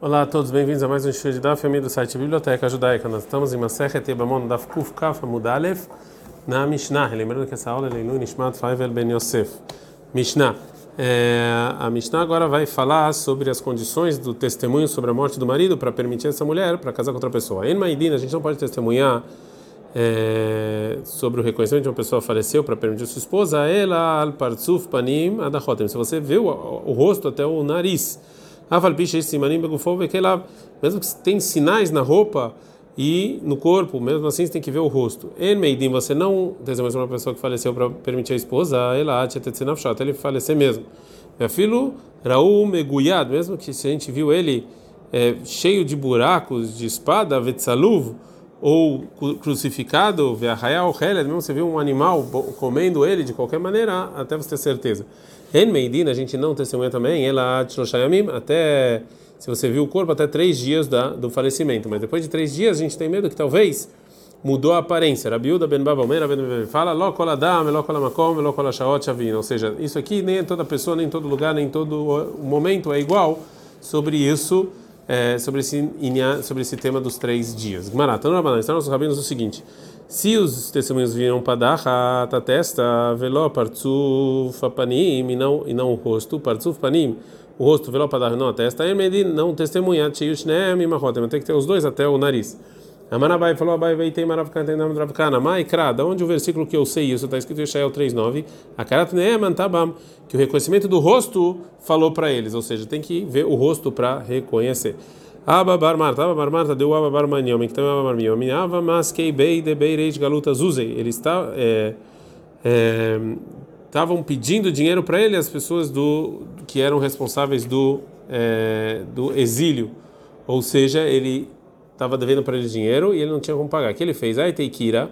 Olá a todos, bem-vindos a mais um show de Daf, do site Biblioteca Judaica. Nós estamos em Masechet Yebamon Daf Kuf Kaf Amudalef na Mishnah. Lembrando que essa aula é Leilu Nishmat Faivel Ben Yosef. Mishnah. É, a Mishnah agora vai falar sobre as condições do testemunho sobre a morte do marido para permitir essa mulher para casar com outra pessoa. Em Maidina, a gente não pode testemunhar é, sobre o reconhecimento de uma pessoa faleceu para permitir sua esposa, ela al panim adachotem. Se você vê o, o rosto até o nariz mesmo que tem sinais na roupa e no corpo, mesmo assim você tem que ver o rosto. Enmeidim, você não testemunha uma pessoa que faleceu para permitir a esposa, ela até ele falecer mesmo. Meu filho, Raul Meguyad, mesmo que se a gente viu ele é, cheio de buracos de espada, Vetsaluv, ou crucificado, Heled, mesmo você viu um animal comendo ele de qualquer maneira, até você ter certeza. En Meidina, a gente não testemunha também, ela até se você viu o corpo até três dias da, do falecimento, mas depois de três dias a gente tem medo que talvez mudou a aparência. Rabiuda ben Babamer fala ou seja, isso aqui nem toda pessoa, nem todo lugar, nem todo momento é igual sobre isso. É, sobre esse sobre esse tema dos três dias. Gmaratão Rabanan, estão nossos rabinos o seguinte: se os testemunhos viram para a testa, veló partzuf panim e não e não o rosto, partzuf panim, o rosto veló padar não a testa, emedi não testemunhar tchiushnem mahotem, tem que ter os dois até o nariz. Amanabai falou Abai veitei maravkan nome dravkana, maikra, da onde o versículo que eu sei isso está escrito em Ishael 3:9, a karat neeman tabam, que o reconhecimento do rosto falou para eles, ou seja, tem que ver o rosto para reconhecer. Ababar Marta, Ababar Marta deu Ababar Maniom, que também Ababar Maniom, Ava Maskei Bei de Beireis Galuta Zuzei. Eles estavam é, é, pedindo dinheiro para ele, as pessoas do que eram responsáveis do, é, do exílio. Ou seja, ele estava devendo para ele dinheiro e ele não tinha como pagar. O que ele fez? Aiteikira,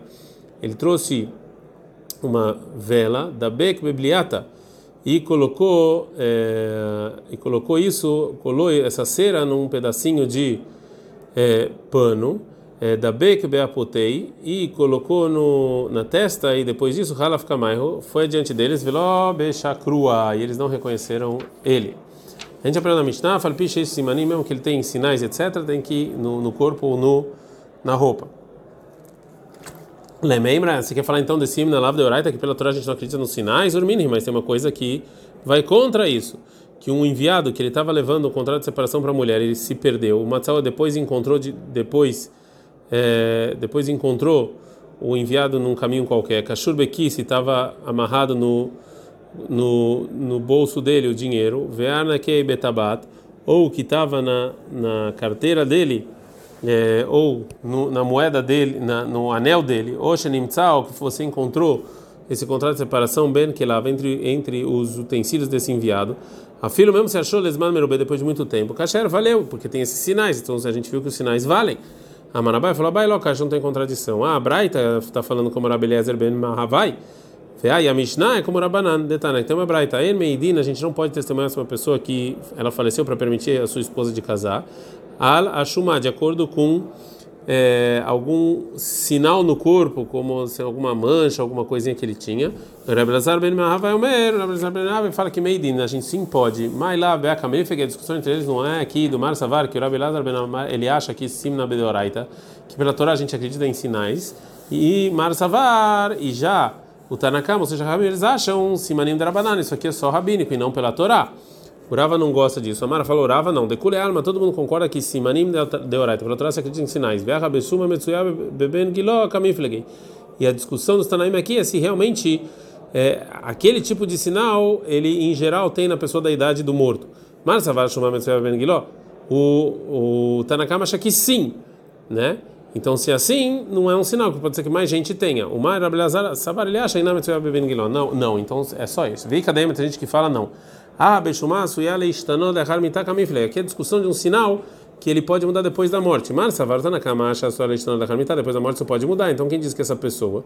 ele trouxe uma vela da Bek Bebliata e colocou é, e colocou isso, colou essa cera num pedacinho de é, pano é, da Bek Beapotei e colocou no, na testa e depois disso Halaf Kamairo foi adiante deles Veló Bechakrua e eles não reconheceram ele. A gente aprendeu na Mishnah, Falpiche Simanim, mesmo que ele tem sinais, etc., tem que ir no, no corpo ou no, na roupa. Lemembra, você quer falar então desse hino na Lava de Oraita, que pela Torá a gente não acredita nos sinais, Urmini, mas tem uma coisa que vai contra isso. Que um enviado que ele estava levando o contrato de separação para a mulher, ele se perdeu. O Matzawa depois encontrou, depois, é, depois encontrou o enviado num caminho qualquer. Kashur Bekisi estava amarrado no, no, no bolso dele o dinheiro. Veana Kei Betabat, ou que estava na, na carteira dele é, ou no, na moeda dele, na, no anel dele, ou Shenimtzal, que você encontrou esse contrato de separação, bem que lá entre, entre os utensílios desse enviado, a mesmo se achou lesman merubê depois de muito tempo. Kasher valeu, porque tem esses sinais, então a gente viu que os sinais valem. A Manabai falou, Bai Lokash não tem contradição. Ah, a Braita está falando como Rabeliezer ben Mahavai. E a Mishnah é como Rabanan, Detana. Então, a Braita, em Meidina, a gente não pode testemunhar uma pessoa que ela faleceu para permitir a sua esposa de casar al ashuma, de acordo com é, algum sinal no corpo, como se alguma mancha, alguma coisinha que ele tinha. Rebelazar ben Mahava Omer, Rebelazar ben Mahava fala que Meidin, a gente sim pode. Mas lá, Beaka Mefeg, a discussão entre eles não é aqui do Mar Savar, que o Rebelazar ben ele acha que sim na Bedoraita, que pela Torá a gente acredita em sinais, e Mar Savar, e já o Tanakam, ou seja, eles acham Simanim Drabanan, isso aqui é só rabínico e não pela Torá. Urava não gosta disso. Amara falou, Urava não. Decule alma, todo mundo concorda que simanim de oraita. Pela Torá se acredita em sinais. Beben. E a discussão dos Tanaim aqui é se realmente é, aquele tipo de sinal, ele em geral tem na pessoa da idade do morto. Mas savar shuma metsuya beben giló. O, o Tanakama acha que sim, né? Então, se é assim, não é um sinal, que pode ser que mais gente tenha. O Mar Abelazar Savar, ele acha Não, não, então é só isso. Vem cadê? Tem gente que fala não. Ah, Beshumasu Yale Istano Lechar Mitakamifle. Aqui é discussão de um sinal que ele pode mudar depois da morte. Mar Savarta na cama, acha sua Istano Lechar Mitá, depois da morte você pode mudar. Então quem diz que essa pessoa?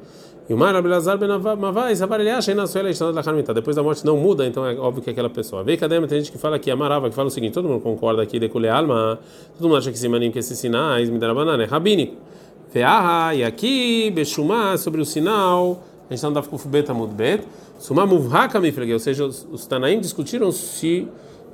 E o Mar Abelazar Benavai, Savar ele acha na sua Istano Lechar Mitá, depois da morte não muda, então é óbvio que é aquela pessoa. Vem cadê? Tem gente que fala que Amarava, que fala o seguinte: todo mundo concorda aqui, decule alma, todo mundo acha que se manim que esses sinais, me deram banana, é rabínico. Feaha, e aqui, Beshumá, sobre o sinal, a gente está no Dafkuf Bet Amud Bet. Sumamuvhaka miflege, ou seja, os Tanaim discutiram se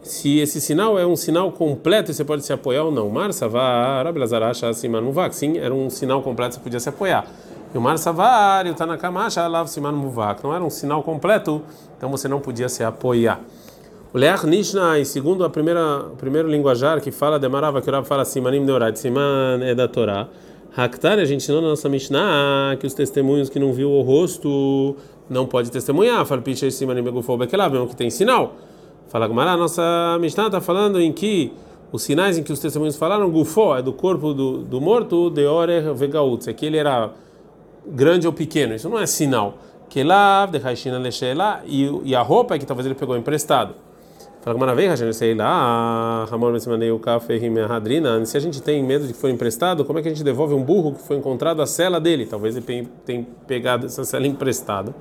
se esse sinal é um sinal completo e você pode se apoiar ou não. Marsa var, acha mas não vá, sim, era um sinal completo você podia se apoiar. E o Marsa var, o Tanakamacha, lá siman muvak, não era um sinal completo, então você não podia se apoiar. O Leach Nishna, segundo a primeira, o primeiro linguajar que fala de Marava, que o Rav fala Simanim Neorat, Siman é da Torá. Haktar, a gente ensinou na nossa Mishnah que os testemunhos que não viu o rosto não pode testemunhar. Fala Picha Simanim Begufo Bekelab, mesmo que tem sinal. Fala Gumara, a nossa Mishnah está falando em que os sinais em que os testemunhos falaram, Gufó, é do corpo do, do morto, de Orer Vegautz, é que ele era grande ou pequeno, isso não é sinal. Que lá, de Haishina Leshela, e a roupa é que talvez ele pegou emprestado. Fala Gumara, vem, sei lá, Ramon Mesmanei o café Hadrina, se a gente tem medo de que foi emprestado, como é que a gente devolve um burro que foi encontrado a cela dele? Talvez ele tenha pegado essa cela emprestada.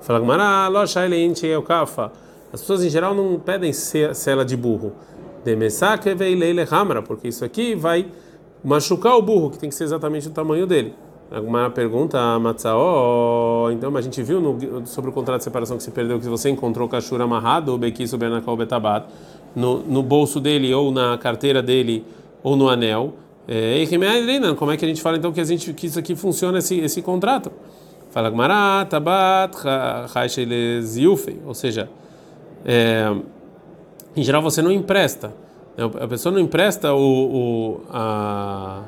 Fala Gumara, Locha Eleinche o Kafa. As pessoas em geral não pedem cela de burro. Porque isso aqui vai machucar o burro, que tem que ser exatamente o tamanho dele. Alguma pergunta, Matzaó, então, a gente viu no, sobre o contrato de separação que se perdeu, que você encontrou o cachorro amarrado, ou bequiso benakol betabat, no, no bolso dele, ou na carteira dele, ou no anel. É, como é que a gente fala então que, a gente, que isso aqui funciona, esse, esse contrato? Fala Gmará, Tabat, ou seja, é, em geral você não empresta. Né? A pessoa não empresta o, o, a,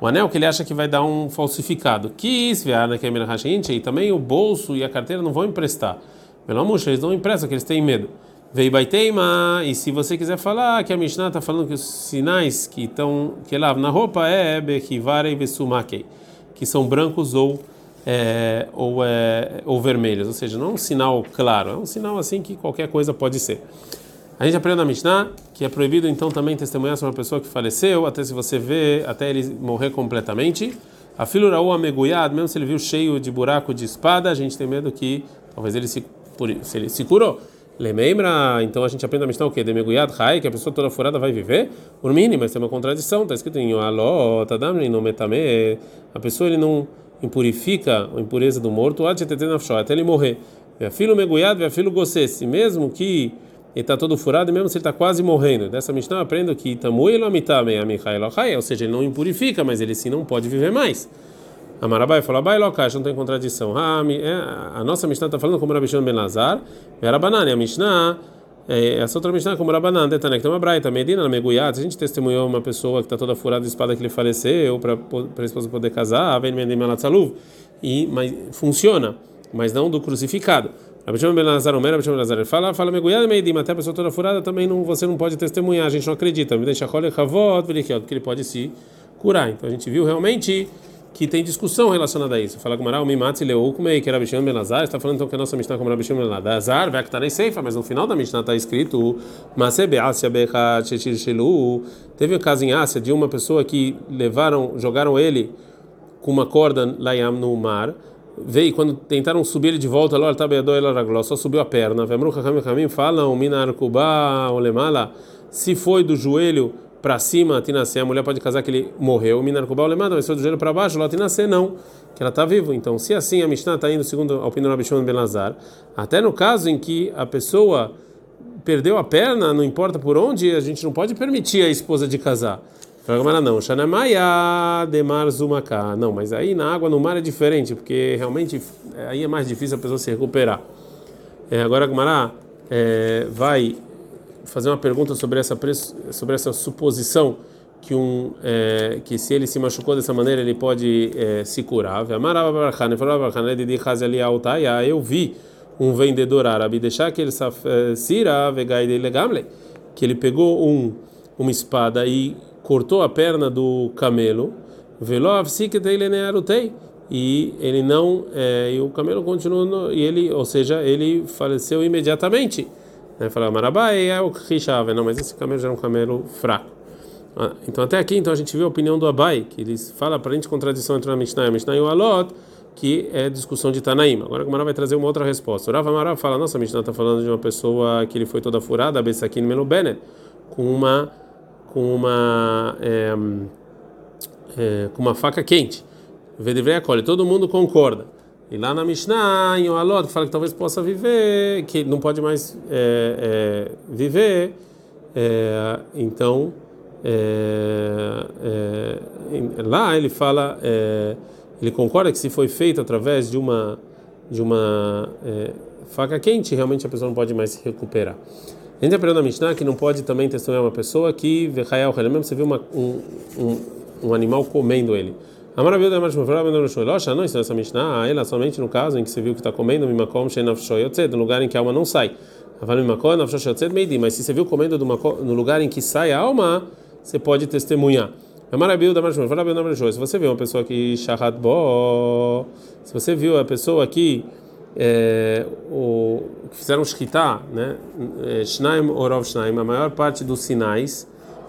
o anel que ele acha que vai dar um falsificado. Que e também o bolso e a carteira não vão emprestar. Pelo amor eles não emprestam, que eles têm medo. Veio baiteima, e se você quiser falar que a Mishnah está falando que os sinais que estão que lá na roupa é bekivare e que são brancos ou é, ou, é, ou vermelhas, ou seja, não é um sinal claro, é um sinal assim que qualquer coisa pode ser. A gente aprende na Mishnah que é proibido então também testemunhar sobre uma pessoa que faleceu, até se você vê, até ele morrer completamente. A filuraú ameguyad, mesmo se ele viu cheio de buraco de espada, a gente tem medo que talvez ele se, se ele se curou. Lemembra, então a gente aprende na Mishnah o quê? Demeguyad Rai, que a pessoa toda furada vai viver? Urmini, mas tem uma contradição, está escrito em Aló, Tadam, no Metame, a pessoa ele não impurifica a impureza do morto, até ele morrer. Filho meguyado, filho gossesse, mesmo que ele está todo furado, mesmo se ele está quase morrendo. Dessa Mishnah aprendo que ou seja, ele não impurifica, mas ele sim não pode viver mais. Amarabai falou, Abai não tem contradição. É, a nossa Mishnah está falando como Rabishon Ben Lazar, Verabanani, a Mishnah é, essa outra Mishnah, como Rabanan, Detanek, tem uma braita, Medina, na Meguyat, a gente testemunhou uma pessoa que está toda furada de espada que ele faleceu, para a esposa poder casar, vem Mendim Malatzaluv, e mas funciona, mas não do crucificado. Rabishon Ben Lazar, Omer, Rabishon Ben Lazar, fala, fala Meguyat, Medim, até a pessoa toda furada também não, você não pode testemunhar, a gente não acredita, me deixa Chole Chavot, porque ele pode se curar. Então a gente viu realmente que tem discussão relacionada a isso. Fala com Maral, Mimatzi Leukumei, que era Bisham Benazar, está falando então que a nossa Mishnah como Rabisham Benazar, vai que está nem Seifa, mas no final da Mishnah está escrito Masebe Asia Becha Shelu. Teve um caso em Ásia de uma pessoa que levaram, jogaram ele com uma corda lá no mar. Veio quando tentaram subir ele de volta, lá ela só subiu a perna. Vemru Kamim falam, Minar Kuba, Olemala, se foi do joelho para cima, Tinasé, a mulher pode casar que ele morreu, Minarcubal lemada, mas foi do joelho para baixo, lá Tinasé não, que ela está viva. Então, se assim a Mishnah está indo segundo a opinião do Abishon Benazar, até no caso em que a pessoa perdeu a perna, não importa por onde, a gente não pode permitir a esposa de casar. Fala não, Shanamaya Demar Zumaka. Não, mas aí na água, no mar é diferente, porque realmente aí é mais difícil a pessoa se recuperar. É, agora a Gumara é, vai fazer uma pergunta sobre essa sobre essa suposição que um é, que se ele se machucou dessa maneira ele pode é, se curar. Eu vi um vendedor árabe deixar que ele sira que ele pegou um uma espada e cortou a perna do camelo. E ele não, é, e o camelo continuou, e ele, ou seja, ele faleceu imediatamente. Né? Fala, Marabai é o Rishave, não, mas esse camelo já era um camelo fraco. Ah, então até aqui então a gente viu a opinião do Abai, que ele fala para a gente contradição entre a Mishnah e a Mishnah e o Alot, que é discussão de Tanaim. Agora o Mará vai trazer uma outra resposta. O Rav Mará fala, nossa, a Mishnah está falando de uma pessoa que ele foi toda furada, Bessakin Melubenet, com uma com uma é, é, com uma faca quente. Vedevrei acolhe, todo mundo concorda. E lá na Mishnah, em Oalot, fala que talvez possa viver, que não pode mais é, é, viver, É, então, é, é, lá ele fala, é, ele concorda que se foi feito através de uma de uma faca quente, realmente a pessoa não pode mais se recuperar. A gente aprendeu na Mishnah que não pode também testemunhar uma pessoa que mesmo você viu uma, um, um, um animal comendo ele. A maravilha da Marshmallow, não ensina essa Mishnah, ela somente no caso em que você viu que está comendo, no lugar em que a alma não sai. Mas se você viu comendo no lugar em que sai a alma, você pode testemunhar. Maravilha da Marshmallow, se você viu uma pessoa que shahat bo, se você viu a pessoa que é, o, que fizeram shkita, né? É, shnaim orov shnaim, a maior parte dos sinais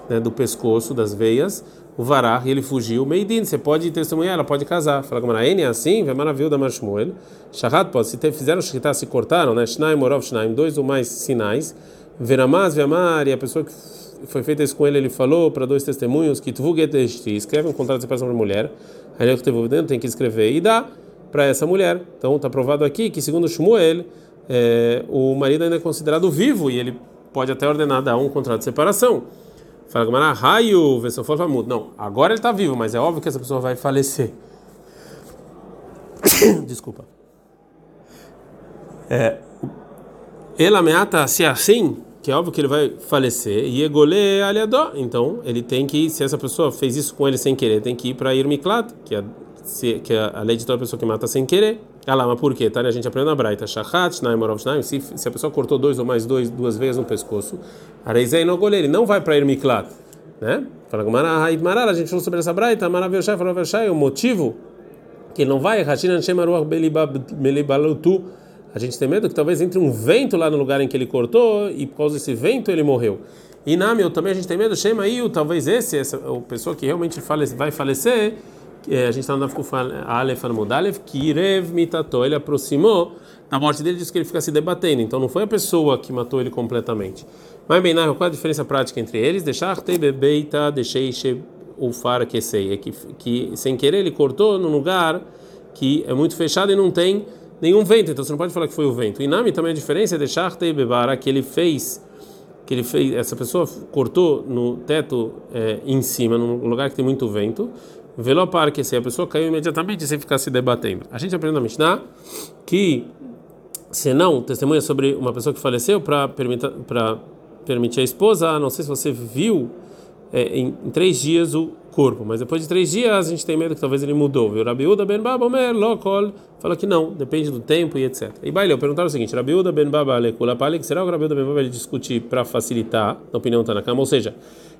né, do pescoço, das veias, o varah, e ele fugiu, meidin, você pode testemunhar, ela pode casar. Fala com a é assim, vai maravilha da Mashmuel. Shahat pode, se fizeram shkita, se cortaram, né? Shnaim orov shnaim, dois ou mais sinais. Veramaz, veamar, e a pessoa que foi feita isso com ele, ele falou para dois testemunhos que tu escreve um contrato de separação para mulher, aí ele tem que escrever e dá para essa mulher. Então está provado aqui que, segundo Shmuel, é, o marido ainda é considerado vivo e ele pode até ordenar dar um contrato de separação. Fala Gamara, raio, for famud. Não, agora ele está vivo, mas é óbvio que essa pessoa vai falecer. Desculpa. É, ele ameaça se assim, que é óbvio que ele vai falecer, e egole aliadó. Então, ele tem que, se essa pessoa fez isso com ele sem querer, tem que ir para Irmiklat, que é que a, a lei de toda pessoa que mata sem querer. Ah lá, mas por quê? Tá, a gente aprende na Braita. Shachat, Shnaim, Morov, Shnaim. Se, a pessoa cortou dois ou mais dois, duas vezes no pescoço, Areizei no goleiro, ele não vai para Irmiklat. Né? Fala com Marara, a gente falou sobre essa Braita, Maravilhoshai, falou o motivo que ele não vai, Hashinan Shemaruach Belibalutu. A gente tem medo que talvez entre um vento lá no lugar em que ele cortou e por causa desse vento ele morreu. E na meu também a gente tem medo, Shema talvez esse, essa a pessoa que realmente vai falecer, é, a gente está no Nafkuf Aleph Almudalev, que Irev Mitato, ele aproximou da morte dele, disse que ele fica se debatendo, então não foi a pessoa que matou ele completamente. Mas bem, qual é a diferença prática entre eles? Deixar te bebeita, deixei o far é que, que sem querer ele cortou num lugar que é muito fechado e não tem nenhum vento, então você não pode falar que foi o vento. E Nami também a diferença é deixar te bebara que ele fez que ele fez, essa pessoa cortou no teto é, em cima, num lugar que tem muito vento, Velo parque, se a pessoa caiu imediatamente sem ficar se debatendo. A gente aprende na Mishnah que, se não, testemunha sobre uma pessoa que faleceu para permitir, permitir a esposa, não sei se você viu é, em, em, três dias o corpo, mas depois de três dias a gente tem medo que talvez ele mudou. Viu? Rabiuda ben Baba Omer Lokol fala que não, depende do tempo e etc. E Baileu perguntaram o seguinte: Rabiuda ben Baba Alekula Palik, será o Rabiuda ben Baba ele discutir para facilitar, na opinião está na cama, ou seja,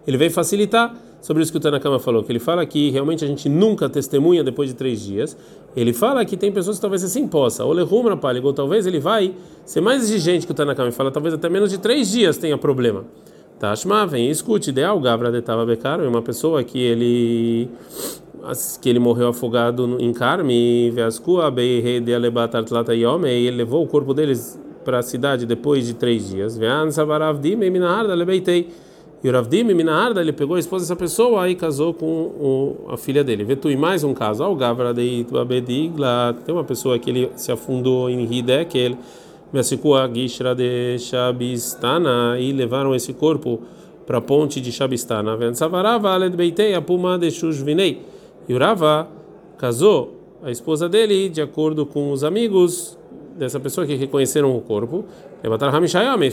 ele veio facilitar sobre isso que o Tanakama falou, que ele fala que realmente a gente nunca testemunha depois de três dias. Ele fala que tem pessoas que talvez assim possa, ou lehumra ou talvez ele vai ser mais exigente que o Tanakama e fala, talvez até menos de três dias tenha problema. Tashma, vem e escute, de Tava Becaro, é uma pessoa que ele que ele morreu afogado em Carme, e ele levou o corpo deles para a cidade depois de três dias. E ele pegou a esposa dessa pessoa e casou com o, a filha dele. Vetui mais um caso. Ao Gavra de Ituabedigla, tem uma pessoa que ele se afundou em Hidekel, Mesikua Gishra de Shabistana, e levaram esse corpo para a ponte de Shabistana. Vensavarava Aled Beitei, a Puma de Shushvinei. E o Rava casou a esposa dele de acordo com os amigos dessa pessoa que reconheceram o corpo.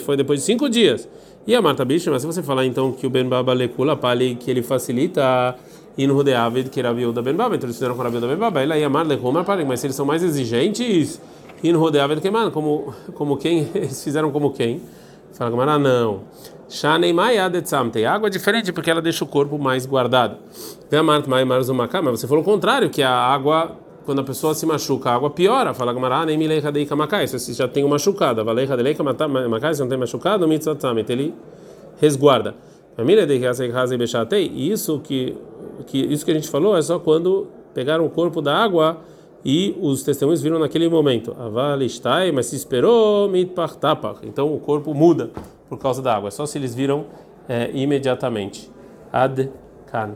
Foi depois de cinco dias. E a Marta Bicho, mas se você falar então que o Ben Baba Lekula Pali, que ele facilita in Rudeavid, que era da Ben Baba, então eles fizeram com Rabiuda Ben Baba, ela ia Mar Lekuma Pali, mas se eles são mais exigentes, in Rudeavid que man, como, como quem, eles fizeram como quem? Fala Gamara, não. Shanei Detsamte, água é diferente porque ela deixa o corpo mais guardado. Mas você falou o contrário, que a água quando a pessoa se machuca, a água piora. Fala Gamará, nem mileiha dei kamakai. Se você já tem uma machucada, valeiha dei kamakai, se não tem machucado, mitzatzamet, ele resguarda. E isso que, que, isso que a gente falou é só quando pegaram o corpo da água e os testemunhos viram naquele momento. Avalistai, mas se esperou, mitpartapach. Então o corpo muda por causa da água. É só se eles viram é, imediatamente. Ad kan.